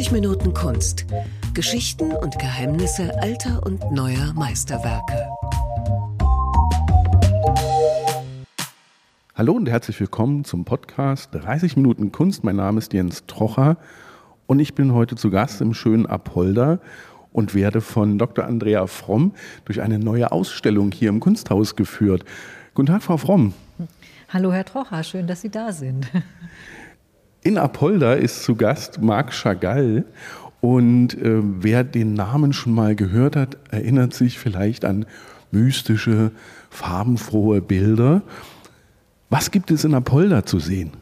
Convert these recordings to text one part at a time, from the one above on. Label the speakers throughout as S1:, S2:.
S1: 30 Minuten Kunst. Geschichten und Geheimnisse alter und neuer Meisterwerke.
S2: Hallo und herzlich willkommen zum Podcast 30 Minuten Kunst. Mein Name ist Jens Trocher und ich bin heute zu Gast im schönen Apolda und werde von Dr. Andrea Fromm durch eine neue Ausstellung hier im Kunsthaus geführt. Guten Tag, Frau Fromm.
S3: Hallo, Herr Trocher, schön, dass Sie da sind.
S2: In Apolda ist zu Gast Marc Chagall. Und äh, wer den Namen schon mal gehört hat, erinnert sich vielleicht an mystische, farbenfrohe Bilder. Was gibt es in Apolda zu sehen?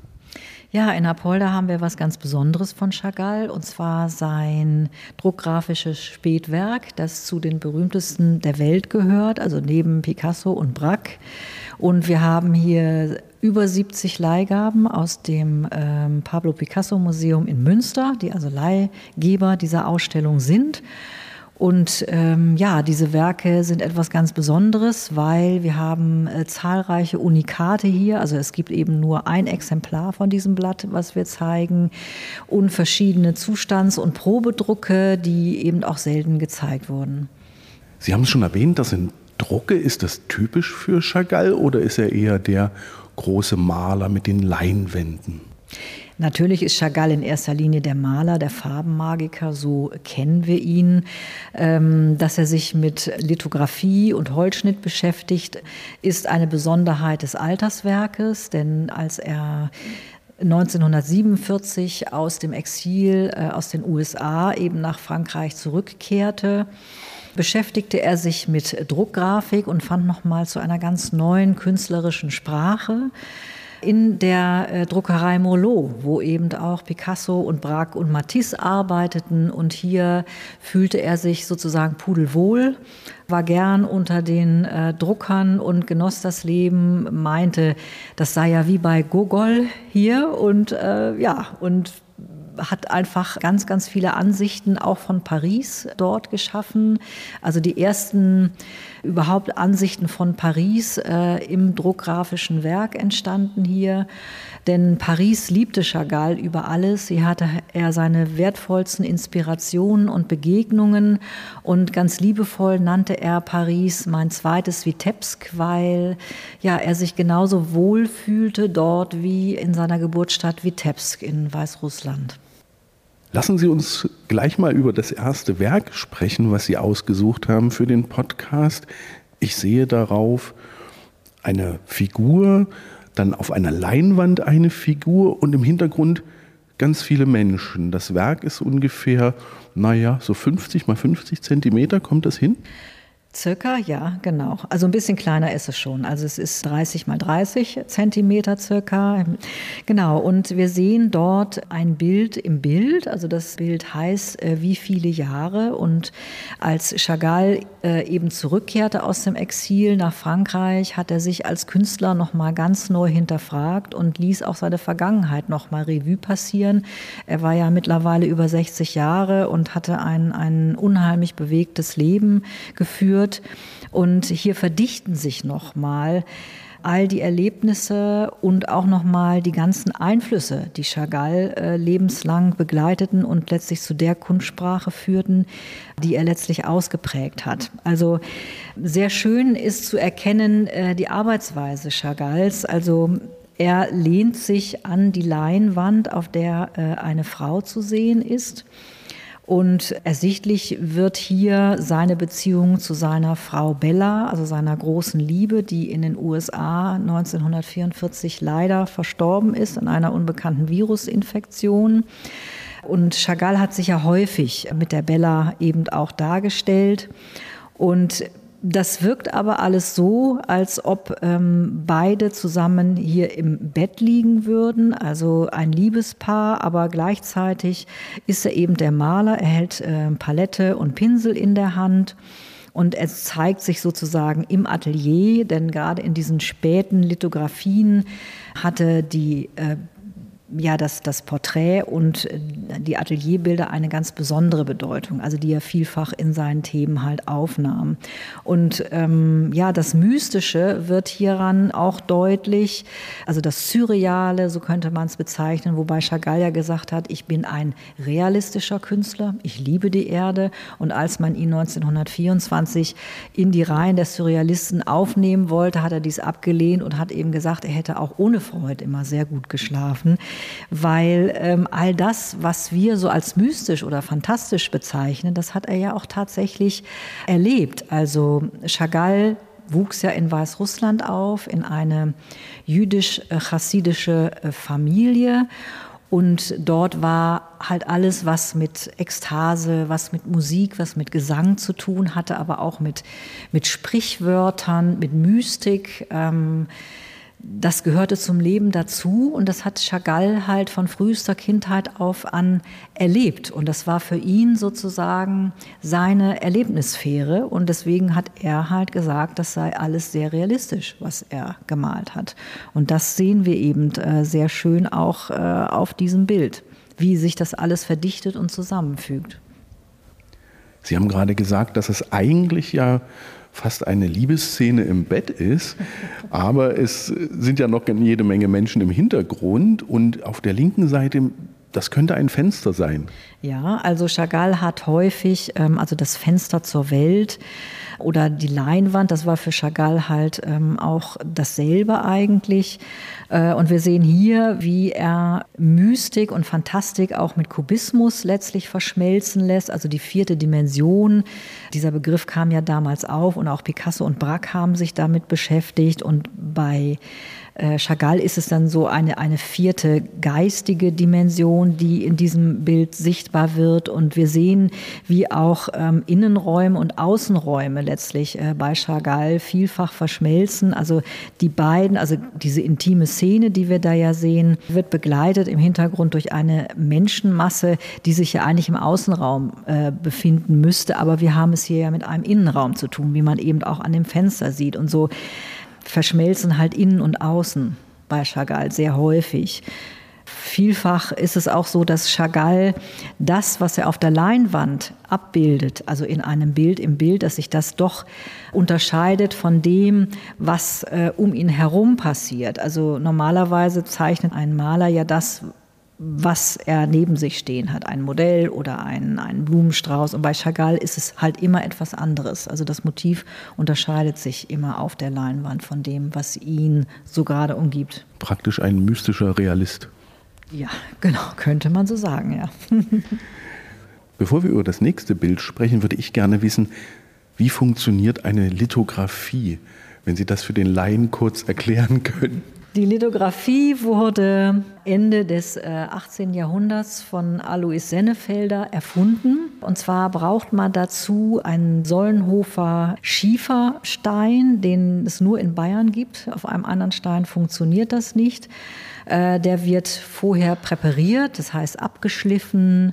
S3: Ja, in Apolda haben wir was ganz Besonderes von Chagall und zwar sein druckgrafisches Spätwerk, das zu den berühmtesten der Welt gehört, also neben Picasso und Braque. Und wir haben hier über 70 Leihgaben aus dem ähm, Pablo Picasso Museum in Münster, die also Leihgeber dieser Ausstellung sind. Und ähm, ja, diese Werke sind etwas ganz Besonderes, weil wir haben äh, zahlreiche Unikate hier. Also es gibt eben nur ein Exemplar von diesem Blatt, was wir zeigen, und verschiedene Zustands- und Probedrucke, die eben auch selten gezeigt wurden.
S2: Sie haben es schon erwähnt, das sind Drucke. Ist das typisch für Chagall oder ist er eher der große Maler mit den Leinwänden?
S3: Natürlich ist Chagall in erster Linie der Maler, der Farbenmagiker, so kennen wir ihn. Ähm, dass er sich mit Lithografie und Holzschnitt beschäftigt, ist eine Besonderheit des Alterswerkes, denn als er 1947 aus dem Exil äh, aus den USA eben nach Frankreich zurückkehrte, beschäftigte er sich mit Druckgrafik und fand nochmal zu einer ganz neuen künstlerischen Sprache in der äh, Druckerei Morlot, wo eben auch Picasso und Braque und Matisse arbeiteten. Und hier fühlte er sich sozusagen pudelwohl, war gern unter den äh, Druckern und genoss das Leben, meinte, das sei ja wie bei Gogol hier und äh, ja, und hat einfach ganz, ganz viele Ansichten auch von Paris dort geschaffen. Also die ersten überhaupt Ansichten von Paris äh, im druckgrafischen Werk entstanden hier. Denn Paris liebte Chagall über alles. Sie hatte er seine wertvollsten Inspirationen und Begegnungen und ganz liebevoll nannte er Paris mein zweites Vitebsk, weil ja er sich genauso wohl fühlte dort wie in seiner Geburtsstadt Vitebsk in Weißrussland.
S2: Lassen Sie uns gleich mal über das erste Werk sprechen, was Sie ausgesucht haben für den Podcast. Ich sehe darauf eine Figur, dann auf einer Leinwand eine Figur und im Hintergrund ganz viele Menschen. Das Werk ist ungefähr, naja, so 50 mal 50 Zentimeter, kommt das hin?
S3: Circa, ja, genau. Also ein bisschen kleiner ist es schon. Also es ist 30 mal 30 Zentimeter circa. Genau. Und wir sehen dort ein Bild im Bild. Also das Bild heißt, äh, wie viele Jahre. Und als Chagall äh, eben zurückkehrte aus dem Exil nach Frankreich, hat er sich als Künstler nochmal ganz neu hinterfragt und ließ auch seine Vergangenheit nochmal Revue passieren. Er war ja mittlerweile über 60 Jahre und hatte ein, ein unheimlich bewegtes Leben geführt wird. Und hier verdichten sich nochmal all die Erlebnisse und auch nochmal die ganzen Einflüsse, die Chagall äh, lebenslang begleiteten und letztlich zu der Kunstsprache führten, die er letztlich ausgeprägt hat. Also sehr schön ist zu erkennen äh, die Arbeitsweise Chagalls. Also er lehnt sich an die Leinwand, auf der äh, eine Frau zu sehen ist. Und ersichtlich wird hier seine Beziehung zu seiner Frau Bella, also seiner großen Liebe, die in den USA 1944 leider verstorben ist an einer unbekannten Virusinfektion. Und Chagall hat sich ja häufig mit der Bella eben auch dargestellt. Und das wirkt aber alles so, als ob ähm, beide zusammen hier im Bett liegen würden, also ein Liebespaar, aber gleichzeitig ist er eben der Maler, er hält äh, Palette und Pinsel in der Hand. Und es zeigt sich sozusagen im Atelier, denn gerade in diesen späten Lithografien hatte die äh, ja, das, das Porträt und die Atelierbilder eine ganz besondere Bedeutung, also die er vielfach in seinen Themen halt aufnahm. Und ähm, ja, das Mystische wird hieran auch deutlich, also das Surreale, so könnte man es bezeichnen, wobei Chagall ja gesagt hat, ich bin ein realistischer Künstler, ich liebe die Erde. Und als man ihn 1924 in die Reihen der Surrealisten aufnehmen wollte, hat er dies abgelehnt und hat eben gesagt, er hätte auch ohne Freud immer sehr gut geschlafen, weil ähm, all das, was wir so als mystisch oder fantastisch bezeichnen, das hat er ja auch tatsächlich erlebt. Also Chagall wuchs ja in Weißrussland auf, in eine jüdisch-chassidische äh, Familie. Und dort war halt alles, was mit Ekstase, was mit Musik, was mit Gesang zu tun hatte, aber auch mit, mit Sprichwörtern, mit Mystik. Ähm, das gehörte zum Leben dazu und das hat Chagall halt von frühester Kindheit auf an erlebt. Und das war für ihn sozusagen seine Erlebnissphäre und deswegen hat er halt gesagt, das sei alles sehr realistisch, was er gemalt hat. Und das sehen wir eben äh, sehr schön auch äh, auf diesem Bild, wie sich das alles verdichtet und zusammenfügt.
S2: Sie haben gerade gesagt, dass es eigentlich ja fast eine Liebesszene im Bett ist, aber es sind ja noch jede Menge Menschen im Hintergrund und auf der linken Seite das könnte ein Fenster sein.
S3: Ja, also Chagall hat häufig, ähm, also das Fenster zur Welt oder die Leinwand, das war für Chagall halt ähm, auch dasselbe eigentlich. Äh, und wir sehen hier, wie er Mystik und Fantastik auch mit Kubismus letztlich verschmelzen lässt, also die vierte Dimension. Dieser Begriff kam ja damals auf und auch Picasso und Braque haben sich damit beschäftigt und bei äh, Chagall ist es dann so eine, eine vierte geistige Dimension, die in diesem Bild sichtbar wird. Und wir sehen, wie auch ähm, Innenräume und Außenräume letztlich äh, bei Chagall vielfach verschmelzen. Also die beiden, also diese intime Szene, die wir da ja sehen, wird begleitet im Hintergrund durch eine Menschenmasse, die sich ja eigentlich im Außenraum äh, befinden müsste. Aber wir haben es hier ja mit einem Innenraum zu tun, wie man eben auch an dem Fenster sieht. Und so verschmelzen halt innen und außen bei Chagall sehr häufig. Vielfach ist es auch so, dass Chagall das, was er auf der Leinwand abbildet, also in einem Bild im Bild, dass sich das doch unterscheidet von dem, was äh, um ihn herum passiert. Also normalerweise zeichnet ein Maler ja das, was er neben sich stehen hat, ein Modell oder ein, ein Blumenstrauß. Und bei Chagall ist es halt immer etwas anderes. Also das Motiv unterscheidet sich immer auf der Leinwand von dem, was ihn so gerade umgibt.
S2: Praktisch ein mystischer Realist.
S3: Ja, genau, könnte man so sagen, ja.
S2: Bevor wir über das nächste Bild sprechen, würde ich gerne wissen, wie funktioniert eine Lithografie, wenn Sie das für den Laien kurz erklären können.
S3: Die Lithografie wurde Ende des 18. Äh, Jahrhunderts von Alois Sennefelder erfunden. Und zwar braucht man dazu einen Sollenhofer Schieferstein, den es nur in Bayern gibt. Auf einem anderen Stein funktioniert das nicht. Äh, der wird vorher präpariert, das heißt abgeschliffen.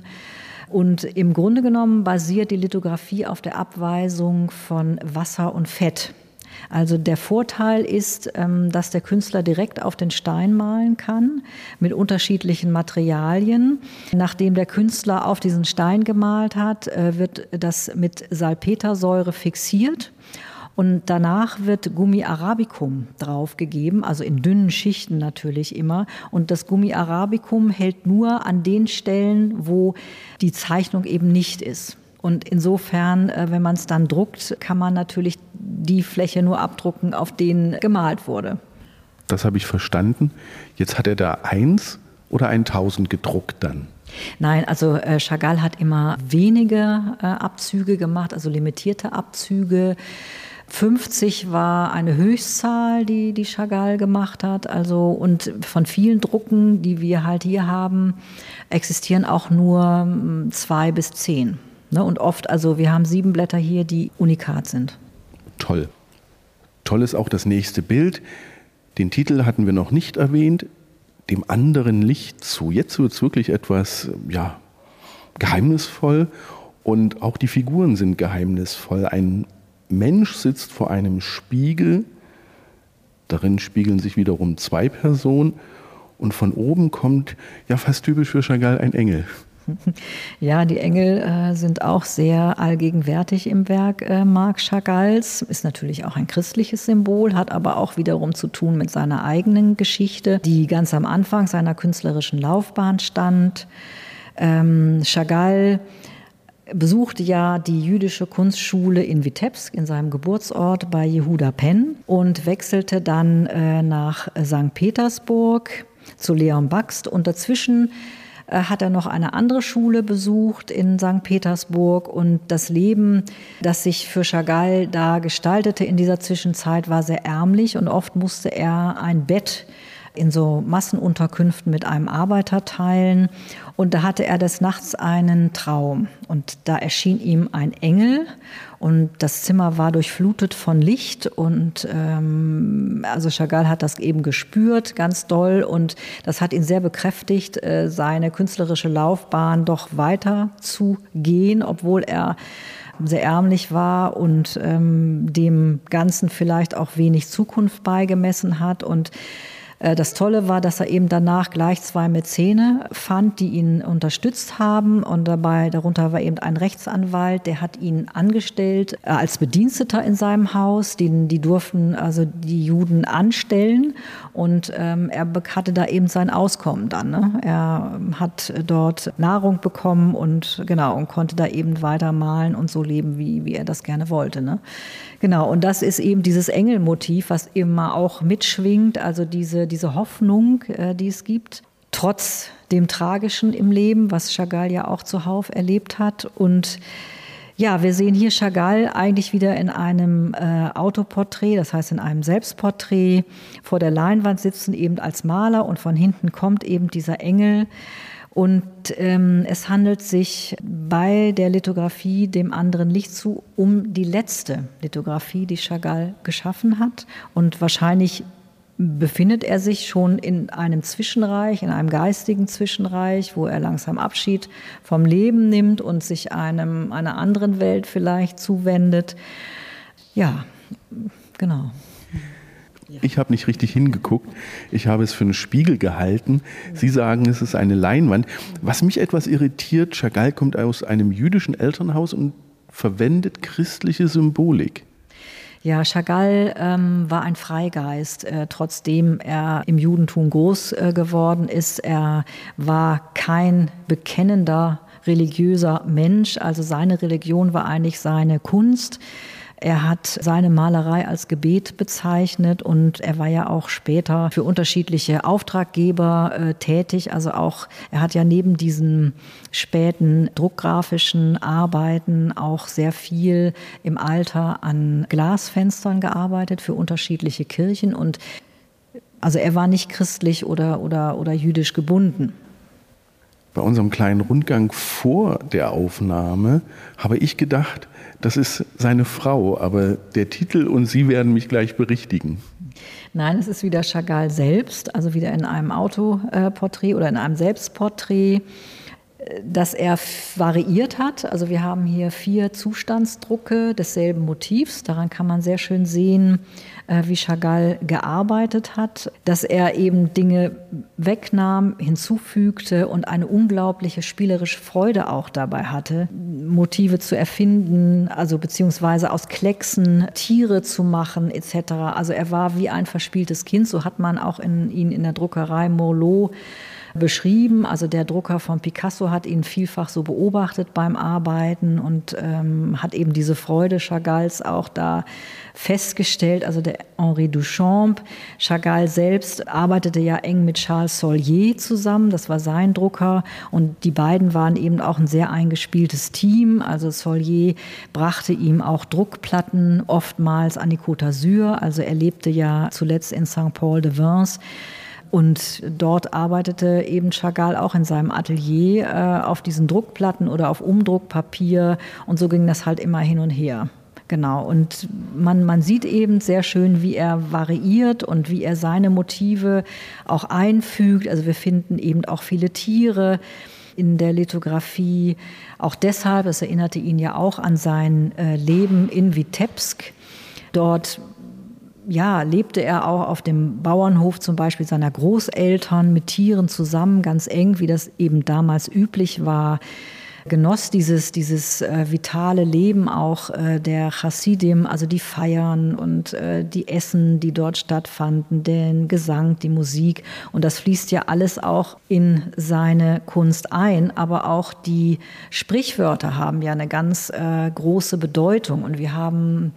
S3: Und im Grunde genommen basiert die Lithografie auf der Abweisung von Wasser und Fett. Also der Vorteil ist, ähm, dass der Künstler direkt auf den Stein malen kann mit unterschiedlichen Materialien. Nachdem der Künstler auf diesen Stein gemalt hat, äh, wird das mit Salpetersäure fixiert. Und danach wird Gummi Arabicum draufgegeben, also in dünnen Schichten natürlich immer. Und das Gummi Arabicum hält nur an den Stellen, wo die Zeichnung eben nicht ist. Und insofern, äh, wenn man es dann druckt, kann man natürlich die Fläche nur abdrucken, auf denen gemalt wurde.
S2: Das habe ich verstanden. Jetzt hat er da eins oder 1000 gedruckt dann?
S3: Nein, also äh, Chagall hat immer wenige äh, Abzüge gemacht, also limitierte Abzüge. 50 war eine Höchstzahl, die, die Chagall gemacht hat. Also, und von vielen Drucken, die wir halt hier haben, existieren auch nur hm, zwei bis zehn. Ne? Und oft, also wir haben sieben Blätter hier, die unikat sind.
S2: Toll. Toll ist auch das nächste Bild. Den Titel hatten wir noch nicht erwähnt. Dem anderen Licht zu. Jetzt wird es wirklich etwas, ja, geheimnisvoll und auch die Figuren sind geheimnisvoll. Ein Mensch sitzt vor einem Spiegel. Darin spiegeln sich wiederum zwei Personen und von oben kommt, ja fast typisch für Chagall, ein Engel.
S3: Ja, die Engel äh, sind auch sehr allgegenwärtig im Werk äh, Marc Chagalls. Ist natürlich auch ein christliches Symbol, hat aber auch wiederum zu tun mit seiner eigenen Geschichte, die ganz am Anfang seiner künstlerischen Laufbahn stand. Ähm, Chagall besuchte ja die jüdische Kunstschule in Vitebsk, in seinem Geburtsort bei Jehuda Penn und wechselte dann äh, nach St. Petersburg zu Leon Baxt und dazwischen hat er noch eine andere Schule besucht in St. Petersburg und das Leben, das sich für Chagall da gestaltete in dieser Zwischenzeit, war sehr ärmlich und oft musste er ein Bett in so Massenunterkünften mit einem Arbeiter teilen. Und da hatte er des Nachts einen Traum. Und da erschien ihm ein Engel und das Zimmer war durchflutet von Licht. Und ähm, also Chagall hat das eben gespürt, ganz doll. Und das hat ihn sehr bekräftigt, äh, seine künstlerische Laufbahn doch weiter zu gehen, obwohl er sehr ärmlich war und ähm, dem Ganzen vielleicht auch wenig Zukunft beigemessen hat. Und das Tolle war, dass er eben danach gleich zwei Mäzene fand, die ihn unterstützt haben. Und dabei, darunter war eben ein Rechtsanwalt, der hat ihn angestellt äh, als Bediensteter in seinem Haus. Die, die durften also die Juden anstellen. Und ähm, er hatte da eben sein Auskommen dann. Ne? Er hat dort Nahrung bekommen und genau und konnte da eben weiter malen und so leben, wie, wie er das gerne wollte. Ne? Genau, und das ist eben dieses Engelmotiv, was immer auch mitschwingt, also diese, diese Hoffnung, äh, die es gibt, trotz dem Tragischen im Leben, was Chagall ja auch zuhauf erlebt hat. Und ja, wir sehen hier Chagall eigentlich wieder in einem äh, Autoporträt, das heißt in einem Selbstporträt, vor der Leinwand sitzen eben als Maler und von hinten kommt eben dieser Engel und ähm, es handelt sich bei der Lithografie dem anderen Licht zu um die letzte Lithografie, die Chagall geschaffen hat. Und wahrscheinlich befindet er sich schon in einem Zwischenreich, in einem geistigen Zwischenreich, wo er langsam Abschied vom Leben nimmt und sich einem einer anderen Welt vielleicht zuwendet. Ja, genau.
S2: Ich habe nicht richtig hingeguckt. Ich habe es für einen Spiegel gehalten. Sie sagen, es ist eine Leinwand. Was mich etwas irritiert, Chagall kommt aus einem jüdischen Elternhaus und verwendet christliche Symbolik.
S3: Ja, Chagall ähm, war ein Freigeist, äh, trotzdem er im Judentum groß äh, geworden ist. Er war kein bekennender religiöser Mensch, also seine Religion war eigentlich seine Kunst. Er hat seine Malerei als Gebet bezeichnet und er war ja auch später für unterschiedliche Auftraggeber äh, tätig. Also auch, er hat ja neben diesen späten druckgrafischen Arbeiten auch sehr viel im Alter an Glasfenstern gearbeitet für unterschiedliche Kirchen und also er war nicht christlich oder, oder, oder jüdisch gebunden
S2: bei unserem kleinen Rundgang vor der Aufnahme habe ich gedacht, das ist seine Frau, aber der Titel und Sie werden mich gleich berichtigen.
S3: Nein, es ist wieder Chagall selbst, also wieder in einem Autoporträt oder in einem Selbstporträt dass er variiert hat. Also wir haben hier vier Zustandsdrucke desselben Motivs. Daran kann man sehr schön sehen, äh, wie Chagall gearbeitet hat, dass er eben Dinge wegnahm, hinzufügte und eine unglaubliche spielerische Freude auch dabei hatte, Motive zu erfinden, also beziehungsweise aus Klecksen Tiere zu machen etc. Also er war wie ein verspieltes Kind. So hat man auch in, ihn in der Druckerei Morlot beschrieben. Also der Drucker von Picasso hat ihn vielfach so beobachtet beim Arbeiten und ähm, hat eben diese Freude Chagalls auch da festgestellt. Also der Henri Duchamp, Chagall selbst arbeitete ja eng mit Charles Solier zusammen. Das war sein Drucker und die beiden waren eben auch ein sehr eingespieltes Team. Also Solier brachte ihm auch Druckplatten oftmals an die Côte d'Azur. Also er lebte ja zuletzt in St. Paul de Vence. Und dort arbeitete eben Chagall auch in seinem Atelier äh, auf diesen Druckplatten oder auf Umdruckpapier. Und so ging das halt immer hin und her. Genau, und man, man sieht eben sehr schön, wie er variiert und wie er seine Motive auch einfügt. Also wir finden eben auch viele Tiere in der Lithografie. Auch deshalb, es erinnerte ihn ja auch an sein äh, Leben in Vitebsk. Dort ja, lebte er auch auf dem Bauernhof zum Beispiel seiner Großeltern mit Tieren zusammen, ganz eng, wie das eben damals üblich war genoss dieses, dieses äh, vitale Leben auch äh, der Chassidim, also die Feiern und äh, die Essen, die dort stattfanden, den Gesang, die Musik. Und das fließt ja alles auch in seine Kunst ein. Aber auch die Sprichwörter haben ja eine ganz äh, große Bedeutung. Und wir haben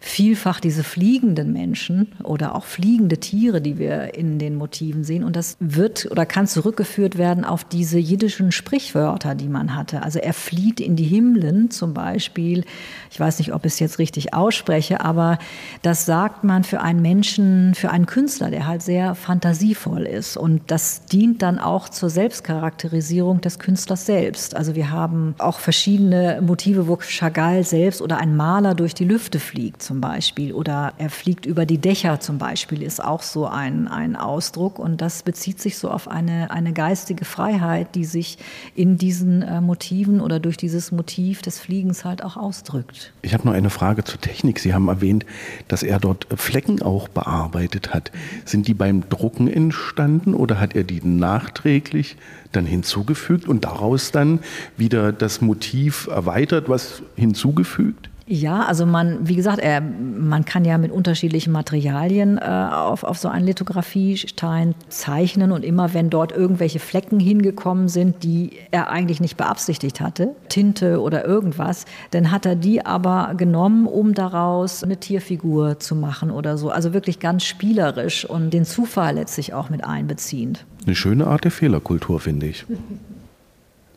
S3: vielfach diese fliegenden Menschen oder auch fliegende Tiere, die wir in den Motiven sehen. Und das wird oder kann zurückgeführt werden auf diese jiddischen Sprichwörter, die man hatte. Also er flieht in die Himmeln zum Beispiel. Ich weiß nicht, ob ich es jetzt richtig ausspreche, aber das sagt man für einen Menschen, für einen Künstler, der halt sehr fantasievoll ist. Und das dient dann auch zur Selbstcharakterisierung des Künstlers selbst. Also wir haben auch verschiedene Motive, wo Chagall selbst oder ein Maler durch die Lüfte fliegt zum Beispiel oder er fliegt über die Dächer zum Beispiel, ist auch so ein, ein Ausdruck. Und das bezieht sich so auf eine, eine geistige Freiheit, die sich in diesen äh, Motiven oder durch dieses Motiv des Fliegens halt auch ausdrückt.
S2: Ich habe noch eine Frage zur Technik. Sie haben erwähnt, dass er dort Flecken auch bearbeitet hat. Sind die beim Drucken entstanden oder hat er die nachträglich dann hinzugefügt und daraus dann wieder das Motiv erweitert, was hinzugefügt?
S3: Ja, also man, wie gesagt, er, man kann ja mit unterschiedlichen Materialien äh, auf, auf so einen Lithografiestein zeichnen und immer wenn dort irgendwelche Flecken hingekommen sind, die er eigentlich nicht beabsichtigt hatte, Tinte oder irgendwas, dann hat er die aber genommen, um daraus eine Tierfigur zu machen oder so. Also wirklich ganz spielerisch und den Zufall letztlich auch mit einbeziehend.
S2: Eine schöne Art der Fehlerkultur, finde ich.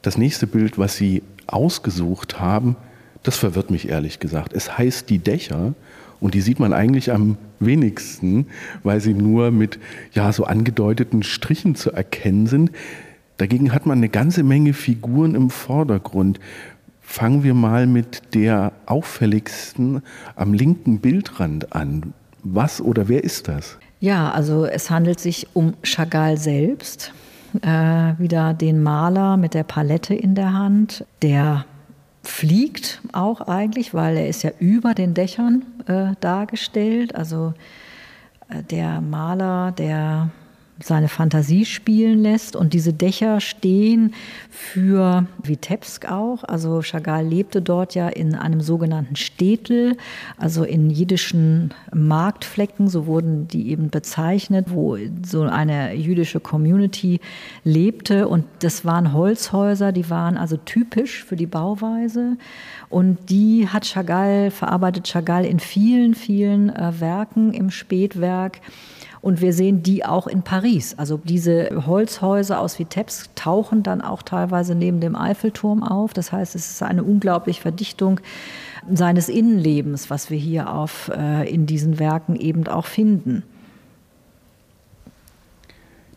S2: Das nächste Bild, was Sie ausgesucht haben, das verwirrt mich ehrlich gesagt. Es heißt die Dächer und die sieht man eigentlich am wenigsten, weil sie nur mit ja so angedeuteten Strichen zu erkennen sind. Dagegen hat man eine ganze Menge Figuren im Vordergrund. Fangen wir mal mit der auffälligsten am linken Bildrand an. Was oder wer ist das?
S3: Ja, also es handelt sich um Chagall selbst. Äh, wieder den Maler mit der Palette in der Hand, der fliegt auch eigentlich, weil er ist ja über den Dächern äh, dargestellt. Also äh, der Maler, der seine Fantasie spielen lässt. Und diese Dächer stehen für Vitebsk auch. Also Chagall lebte dort ja in einem sogenannten Städtel, also in jiddischen Marktflecken, so wurden die eben bezeichnet, wo so eine jüdische Community lebte. Und das waren Holzhäuser, die waren also typisch für die Bauweise. Und die hat Chagall, verarbeitet Chagall in vielen, vielen äh, Werken im Spätwerk. Und wir sehen die auch in Paris. Also diese Holzhäuser aus Vitebsk tauchen dann auch teilweise neben dem Eiffelturm auf. Das heißt, es ist eine unglaubliche Verdichtung seines Innenlebens, was wir hier auf, äh, in diesen Werken eben auch finden.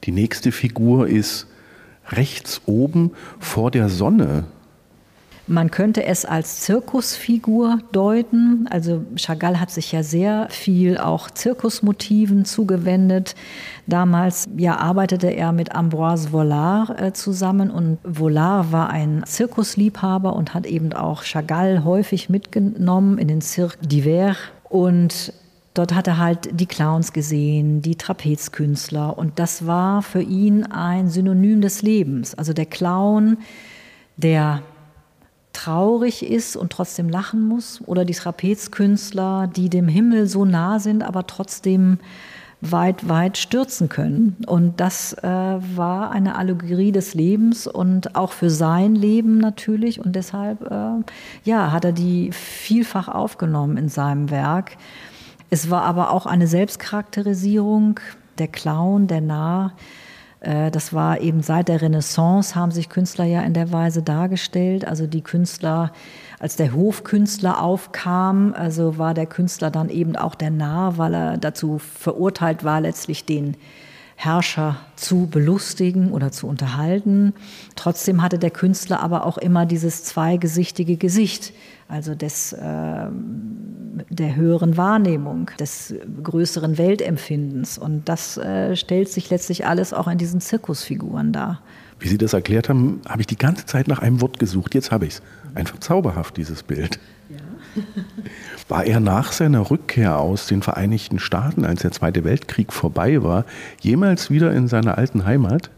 S2: Die nächste Figur ist rechts oben vor der Sonne.
S3: Man könnte es als Zirkusfigur deuten. Also Chagall hat sich ja sehr viel auch Zirkusmotiven zugewendet. Damals ja, arbeitete er mit Ambroise Vollard äh, zusammen und Vollard war ein Zirkusliebhaber und hat eben auch Chagall häufig mitgenommen in den Cirque d'Hiver. Und Dort hat er halt die Clowns gesehen, die Trapezkünstler und das war für ihn ein Synonym des Lebens. Also der Clown, der traurig ist und trotzdem lachen muss oder die Trapezkünstler, die dem Himmel so nah sind, aber trotzdem weit, weit stürzen können. Und das äh, war eine Allegorie des Lebens und auch für sein Leben natürlich. Und deshalb, äh, ja, hat er die vielfach aufgenommen in seinem Werk. Es war aber auch eine Selbstcharakterisierung, der Clown, der Narr, das war eben seit der Renaissance haben sich Künstler ja in der Weise dargestellt. Also die Künstler, als der Hofkünstler aufkam, also war der Künstler dann eben auch der Narr, weil er dazu verurteilt war, letztlich den Herrscher zu belustigen oder zu unterhalten. Trotzdem hatte der Künstler aber auch immer dieses zweigesichtige Gesicht, also des, äh, der höheren Wahrnehmung, des größeren Weltempfindens. Und das äh, stellt sich letztlich alles auch in diesen Zirkusfiguren dar.
S2: Wie Sie das erklärt haben, habe ich die ganze Zeit nach einem Wort gesucht. Jetzt habe ich es. Einfach zauberhaft, dieses Bild.
S3: Ja.
S2: War er nach seiner Rückkehr aus den Vereinigten Staaten, als der Zweite Weltkrieg vorbei war, jemals wieder in seiner alten Heimat?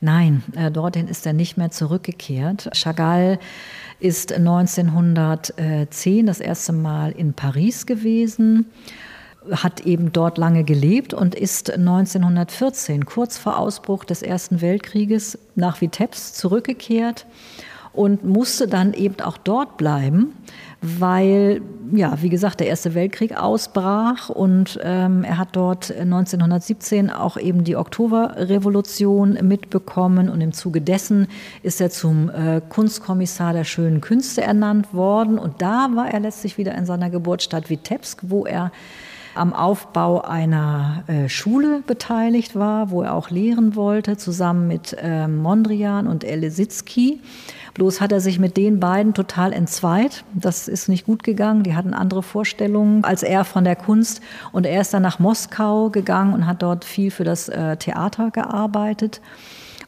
S3: Nein, äh, dorthin ist er nicht mehr zurückgekehrt. Chagall ist 1910 das erste Mal in Paris gewesen hat eben dort lange gelebt und ist 1914, kurz vor Ausbruch des Ersten Weltkrieges, nach Vitebsk zurückgekehrt und musste dann eben auch dort bleiben, weil, ja, wie gesagt, der Erste Weltkrieg ausbrach und ähm, er hat dort 1917 auch eben die Oktoberrevolution mitbekommen und im Zuge dessen ist er zum äh, Kunstkommissar der schönen Künste ernannt worden und da war er letztlich wieder in seiner Geburtsstadt Vitebsk, wo er am Aufbau einer äh, Schule beteiligt war, wo er auch lehren wollte, zusammen mit äh, Mondrian und Elesitzky. Bloß hat er sich mit den beiden total entzweit. Das ist nicht gut gegangen. Die hatten andere Vorstellungen als er von der Kunst. Und er ist dann nach Moskau gegangen und hat dort viel für das äh, Theater gearbeitet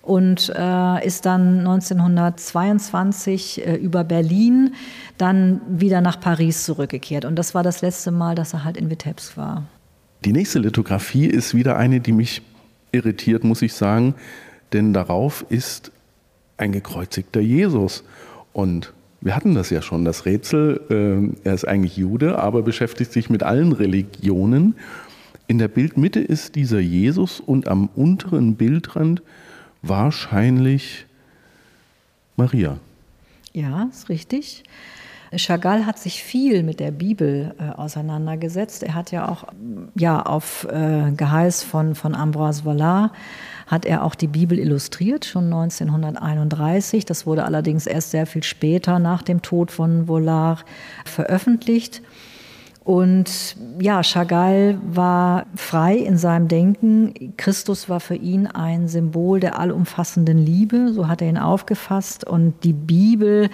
S3: und äh, ist dann 1922 äh, über Berlin dann wieder nach Paris zurückgekehrt. Und das war das letzte Mal, dass er halt in Vitebsk war.
S2: Die nächste Lithografie ist wieder eine, die mich irritiert, muss ich sagen, denn darauf ist ein gekreuzigter Jesus. Und wir hatten das ja schon, das Rätsel, äh, er ist eigentlich Jude, aber beschäftigt sich mit allen Religionen. In der Bildmitte ist dieser Jesus und am unteren Bildrand wahrscheinlich Maria.
S3: Ja, ist richtig. Chagall hat sich viel mit der Bibel äh, auseinandergesetzt. Er hat ja auch ja, auf äh, Geheiß von, von Ambroise Vollard hat er auch die Bibel illustriert, schon 1931. Das wurde allerdings erst sehr viel später nach dem Tod von Vollard veröffentlicht. Und ja, Chagall war frei in seinem Denken. Christus war für ihn ein Symbol der allumfassenden Liebe, so hat er ihn aufgefasst. Und die Bibel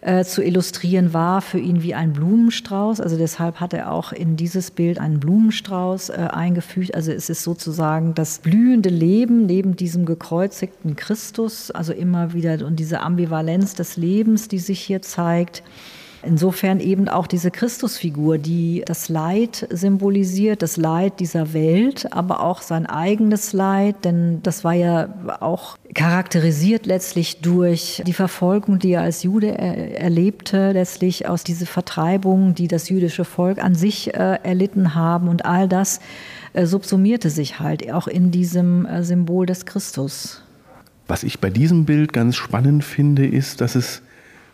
S3: äh, zu illustrieren war für ihn wie ein Blumenstrauß. Also deshalb hat er auch in dieses Bild einen Blumenstrauß äh, eingefügt. Also es ist sozusagen das blühende Leben neben diesem gekreuzigten Christus. Also immer wieder und diese Ambivalenz des Lebens, die sich hier zeigt. Insofern eben auch diese Christusfigur, die das Leid symbolisiert, das Leid dieser Welt, aber auch sein eigenes Leid, denn das war ja auch charakterisiert letztlich durch die Verfolgung, die er als Jude er erlebte, letztlich aus diese Vertreibung, die das jüdische Volk an sich äh, erlitten haben und all das äh, subsumierte sich halt auch in diesem äh, Symbol des Christus.
S2: Was ich bei diesem Bild ganz spannend finde, ist, dass es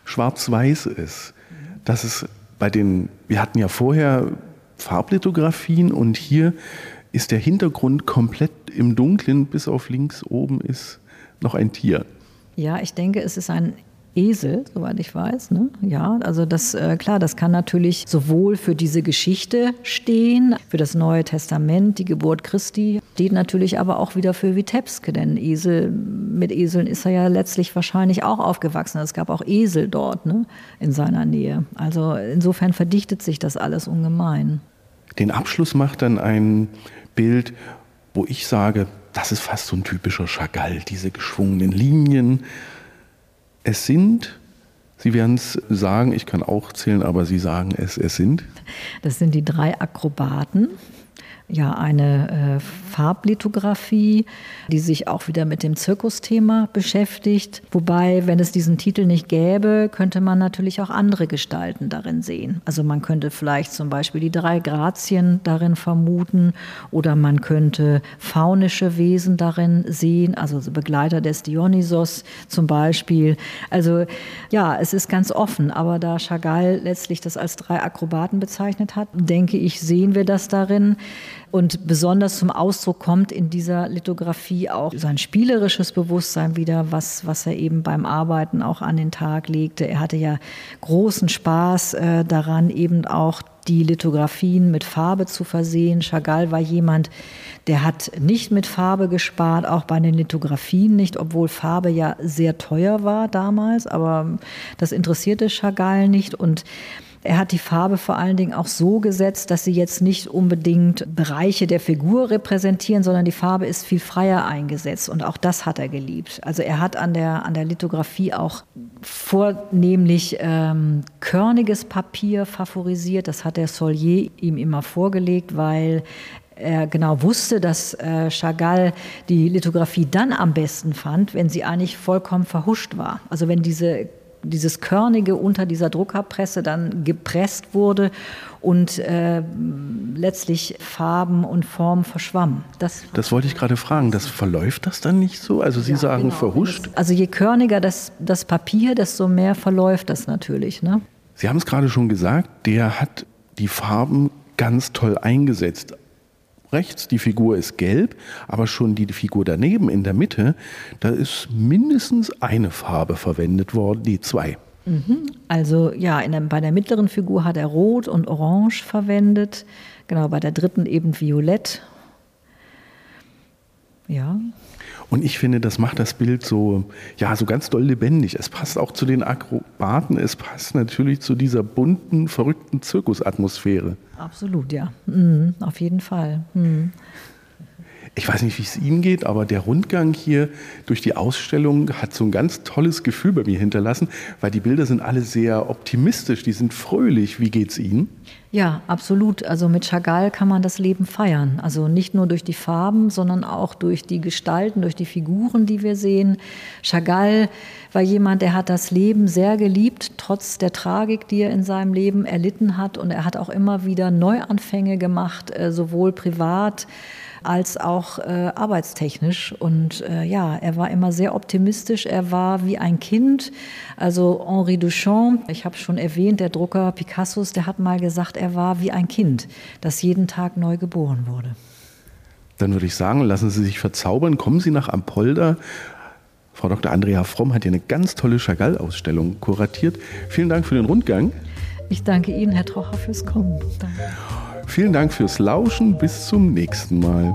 S2: schwarz-weiß ist dass es bei den, wir hatten ja vorher Farblithografien und hier ist der Hintergrund komplett im Dunkeln, bis auf links oben ist noch ein Tier.
S3: Ja, ich denke, es ist ein Esel, soweit ich weiß. Ne? Ja, also das, äh, klar, das kann natürlich sowohl für diese Geschichte stehen, für das Neue Testament, die Geburt Christi, steht natürlich aber auch wieder für Vitebsk, denn Esel, mit Eseln ist er ja letztlich wahrscheinlich auch aufgewachsen. Es gab auch Esel dort ne, in seiner Nähe. Also insofern verdichtet sich das alles ungemein.
S2: Den Abschluss macht dann ein Bild, wo ich sage, das ist fast so ein typischer Chagall, diese geschwungenen Linien, es sind, Sie werden es sagen, ich kann auch zählen, aber Sie sagen es, es sind.
S3: Das sind die drei Akrobaten ja eine äh, Farblithografie, die sich auch wieder mit dem Zirkusthema beschäftigt. Wobei, wenn es diesen Titel nicht gäbe, könnte man natürlich auch andere Gestalten darin sehen. Also man könnte vielleicht zum Beispiel die drei Grazien darin vermuten oder man könnte faunische Wesen darin sehen, also Begleiter des Dionysos zum Beispiel. Also ja, es ist ganz offen, aber da Chagall letztlich das als drei Akrobaten bezeichnet hat, denke ich, sehen wir das darin. Und besonders zum Ausdruck kommt in dieser Lithografie auch sein spielerisches Bewusstsein wieder, was, was er eben beim Arbeiten auch an den Tag legte. Er hatte ja großen Spaß äh, daran, eben auch die Lithografien mit Farbe zu versehen. Chagall war jemand, der hat nicht mit Farbe gespart, auch bei den Lithografien nicht, obwohl Farbe ja sehr teuer war damals, aber das interessierte Chagall nicht und er hat die Farbe vor allen Dingen auch so gesetzt, dass sie jetzt nicht unbedingt Bereiche der Figur repräsentieren, sondern die Farbe ist viel freier eingesetzt und auch das hat er geliebt. Also er hat an der, an der Lithografie auch vornehmlich ähm, körniges Papier favorisiert. Das hat der Solier ihm immer vorgelegt, weil er genau wusste, dass äh, Chagall die Lithografie dann am besten fand, wenn sie eigentlich vollkommen verhuscht war. Also wenn diese dieses Körnige unter dieser Druckerpresse dann gepresst wurde und äh, letztlich Farben und Formen verschwammen.
S2: Das, das wollte ich gerade fragen. Das verläuft das dann nicht so? Also Sie ja, sagen genau. verhuscht?
S3: Also je körniger das, das Papier, desto mehr verläuft das natürlich. Ne?
S2: Sie haben es gerade schon gesagt, der hat die Farben ganz toll eingesetzt rechts, die Figur ist gelb, aber schon die Figur daneben in der Mitte, da ist mindestens eine Farbe verwendet worden, die zwei.
S3: Mhm. Also ja, der, bei der mittleren Figur hat er Rot und Orange verwendet, genau, bei der dritten eben Violett. Ja.
S2: Und ich finde, das macht das Bild so, ja, so ganz doll lebendig. Es passt auch zu den Akrobaten, es passt natürlich zu dieser bunten, verrückten Zirkusatmosphäre.
S3: Absolut, ja. Mhm, auf jeden Fall. Mhm.
S2: Ich weiß nicht, wie es Ihnen geht, aber der Rundgang hier durch die Ausstellung hat so ein ganz tolles Gefühl bei mir hinterlassen, weil die Bilder sind alle sehr optimistisch, die sind fröhlich. Wie geht es Ihnen?
S3: Ja, absolut. Also mit Chagall kann man das Leben feiern. Also nicht nur durch die Farben, sondern auch durch die Gestalten, durch die Figuren, die wir sehen. Chagall war jemand, der hat das Leben sehr geliebt, trotz der Tragik, die er in seinem Leben erlitten hat. Und er hat auch immer wieder Neuanfänge gemacht, äh, sowohl privat als auch äh, arbeitstechnisch. Und äh, ja, er war immer sehr optimistisch. Er war wie ein Kind. Also Henri Duchamp, ich habe schon erwähnt, der Drucker Picassos, der hat mal gesagt, er war wie ein Kind, das jeden Tag neu geboren wurde.
S2: Dann würde ich sagen, lassen Sie sich verzaubern, kommen Sie nach Ampolder. Frau Dr. Andrea Fromm hat hier eine ganz tolle Chagall-Ausstellung kuratiert. Vielen Dank für den Rundgang.
S3: Ich danke Ihnen, Herr Trocher, fürs Kommen. Danke.
S2: Vielen Dank fürs Lauschen. Bis zum nächsten Mal.